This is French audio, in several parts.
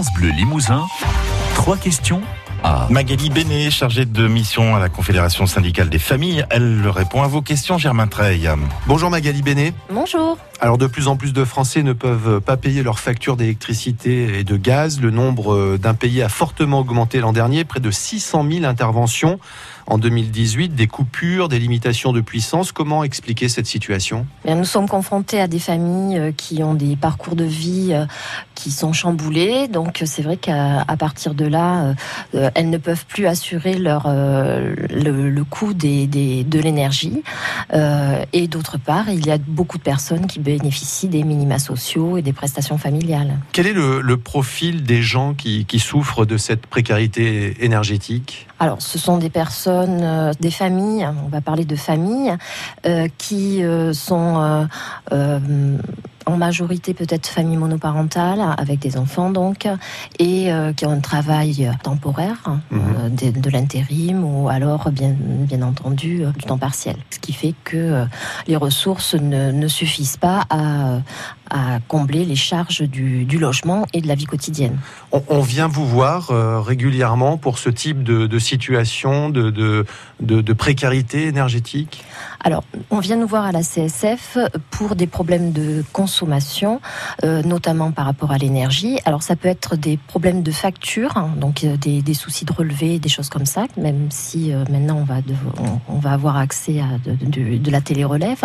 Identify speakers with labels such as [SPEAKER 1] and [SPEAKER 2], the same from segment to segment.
[SPEAKER 1] France Bleu Limousin, trois questions à
[SPEAKER 2] Magali Bénet, chargée de mission à la Confédération syndicale des familles, elle répond à vos questions, Germain Treille.
[SPEAKER 3] Bonjour Magali Bénet.
[SPEAKER 4] Bonjour.
[SPEAKER 3] Alors de plus en plus de Français ne peuvent pas payer leurs factures d'électricité et de gaz. Le nombre d'impayés a fortement augmenté l'an dernier, près de 600 000 interventions en 2018, des coupures, des limitations de puissance. Comment expliquer cette situation?
[SPEAKER 4] Nous sommes confrontés à des familles euh, qui ont des parcours de vie euh, qui sont chamboulés. Donc c'est vrai qu'à partir de là, euh, elles ne peuvent plus assurer leur, le, coût de l'énergie. Et d'autre part, il y a beaucoup de personnes qui bénéficient des minima sociaux et des prestations familiales.
[SPEAKER 3] Quel est le, profil des gens qui, qui souffrent de cette précarité énergétique?
[SPEAKER 4] Alors, ce sont des personnes, euh, des familles, on va parler de familles, euh, qui euh, sont en majorité peut-être familles monoparentales avec des enfants donc et qui ont un travail temporaire mhm. de, l'intérim ou alors bien bien entendu du temps partiel ce qui fait que les ressources ne, ne suffisent pas à, à combler les charges du, du, logement et de la vie quotidienne.
[SPEAKER 3] On, vient vous voir euh, régulièrement pour ce type de, de situation de, de, de, précarité énergétique?
[SPEAKER 4] Alors, on vient nous voir à la CSF pour des problèmes de consommation, euh, notamment par rapport à l'énergie. Alors, ça peut être des problèmes de facture, hein, donc euh, des, soucis de relevé, des choses comme ça, même si maintenant on va, on, va avoir accès à de, de la télé-relève.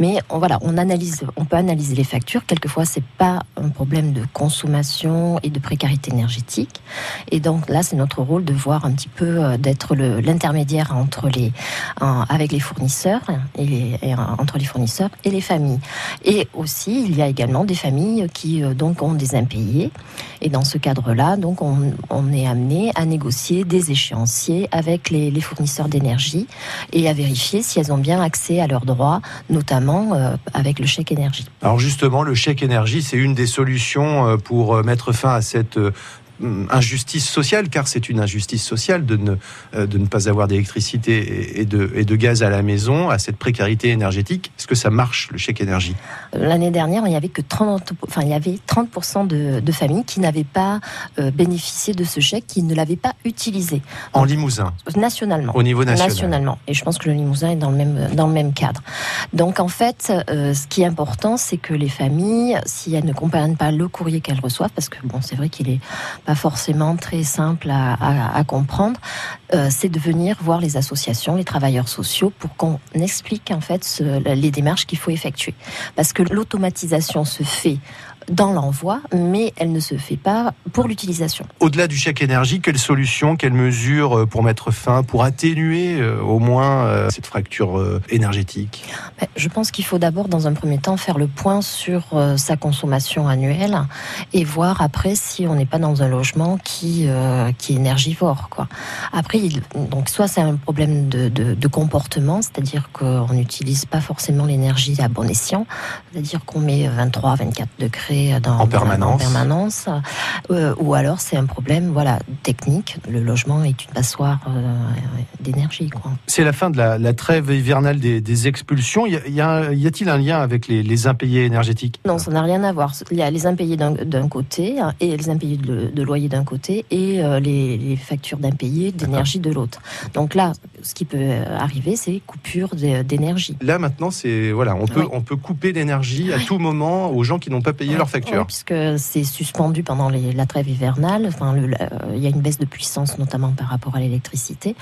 [SPEAKER 4] Mais on, voilà, on, analyse, on peut analyser les factures Quelquefois, c'est pas un problème de consommation et de précarité énergétique. Et donc là, c'est notre rôle de voir un petit peu, euh, d'être l'intermédiaire entre les, avec les fournisseurs et, entre les fournisseurs et les familles. Et aussi, il y a également des familles qui euh, donc ont des impayés. Et dans ce cadre-là, donc on, est amené à négocier des échéanciers avec les, fournisseurs d'énergie et à vérifier si elles ont bien accès à leurs droits, notamment euh, avec le chèque énergie.
[SPEAKER 3] Alors justement, le chèque énergie, c'est une des solutions euh, pour mettre fin à cette injustice sociale, car c'est une injustice sociale de ne, euh, de ne pas avoir d'électricité et de, et de gaz à la maison, à cette précarité énergétique. Est-ce que ça marche, le chèque énergie?
[SPEAKER 4] L'année dernière, il y avait que 30, enfin, il y avait 30% de, de, familles qui n'avaient pas euh, bénéficié de ce chèque, qui ne l'avaient pas utilisé.
[SPEAKER 3] En Limousin?
[SPEAKER 4] Nationalement.
[SPEAKER 3] Au niveau national
[SPEAKER 4] Nationalement. Et je pense que le Limousin est dans le même, dans le même cadre. Donc, en fait, euh, ce qui est important, c'est que les familles, si elles ne comprennent pas le courrier qu'elles reçoivent, parce que bon, c'est vrai qu'il est pas forcément très simple à, comprendre, euh, c'est de venir voir les associations, les travailleurs sociaux, pour qu'on explique en fait les démarches qu'il faut effectuer. Parce que l'automatisation se fait dans l'envoi, mais elle ne se fait pas pour l'utilisation.
[SPEAKER 3] Au-delà du chèque énergie, quelles solutions, quelles mesures euh, pour mettre fin, pour atténuer euh, au moins euh, cette fracture énergétique?
[SPEAKER 4] Ben, Je pense qu'il faut d'abord, dans un premier temps, faire le point sur sa consommation annuelle et voir après si on n'est pas dans un logement qui, qui est énergivore. Quoi. Après, donc soit c'est un problème de, de comportement, c'est-à-dire qu'on n'utilise pas forcément l'énergie à bon escient, c'est-à-dire qu'on met 23, 24 degrés
[SPEAKER 3] en
[SPEAKER 4] permanence, euh, ou alors c'est un problème voilà technique. Le logement est une passoire euh, d'énergie.
[SPEAKER 3] C'est la fin de la, trêve hivernale des, expulsions. Y, y, a-t-il un lien avec les, impayés énergétiques?
[SPEAKER 4] Non, ça n'a rien à voir. Il y a les impayés d'un côté et les impayés de, loyer d'un côté et euh, les, factures d'impayés d'énergie de l'autre. Donc là, ce qui peut arriver, c'est coupure d'énergie.
[SPEAKER 3] Là maintenant, c'est voilà, on peut on peut couper d'énergie à tout moment aux gens qui n'ont pas payé leur facture.
[SPEAKER 4] puisque c'est suspendu pendant la trêve hivernale. Enfin, il y a une baisse de puissance notamment par rapport à l'électricité.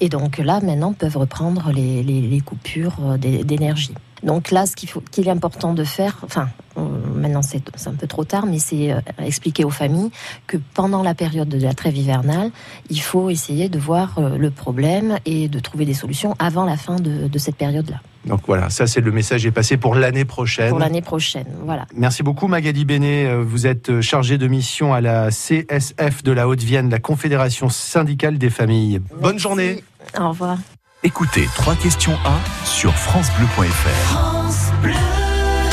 [SPEAKER 4] Et donc là, maintenant, peuvent reprendre les, coupures euh, d'énergie. Donc là, ce qu'il est important de faire, enfin, euh, maintenant c'est un peu trop tard, mais c'est euh, expliquer aux familles que pendant la période de la trêve hivernale, il faut essayer de voir le problème et de trouver des solutions avant la fin de cette période-là.
[SPEAKER 3] Donc voilà, ça c'est le message est passé pour l'année prochaine.
[SPEAKER 4] Pour l'année prochaine, voilà.
[SPEAKER 3] Merci beaucoup Magali Bénet. Euh, vous êtes chargée de mission à la CSF de la Haute-Vienne, la Confédération syndicale des familles. Bonne journée.
[SPEAKER 4] Au revoir.
[SPEAKER 1] Écoutez trois questions 1 sur francebleu.fr. France Bleu.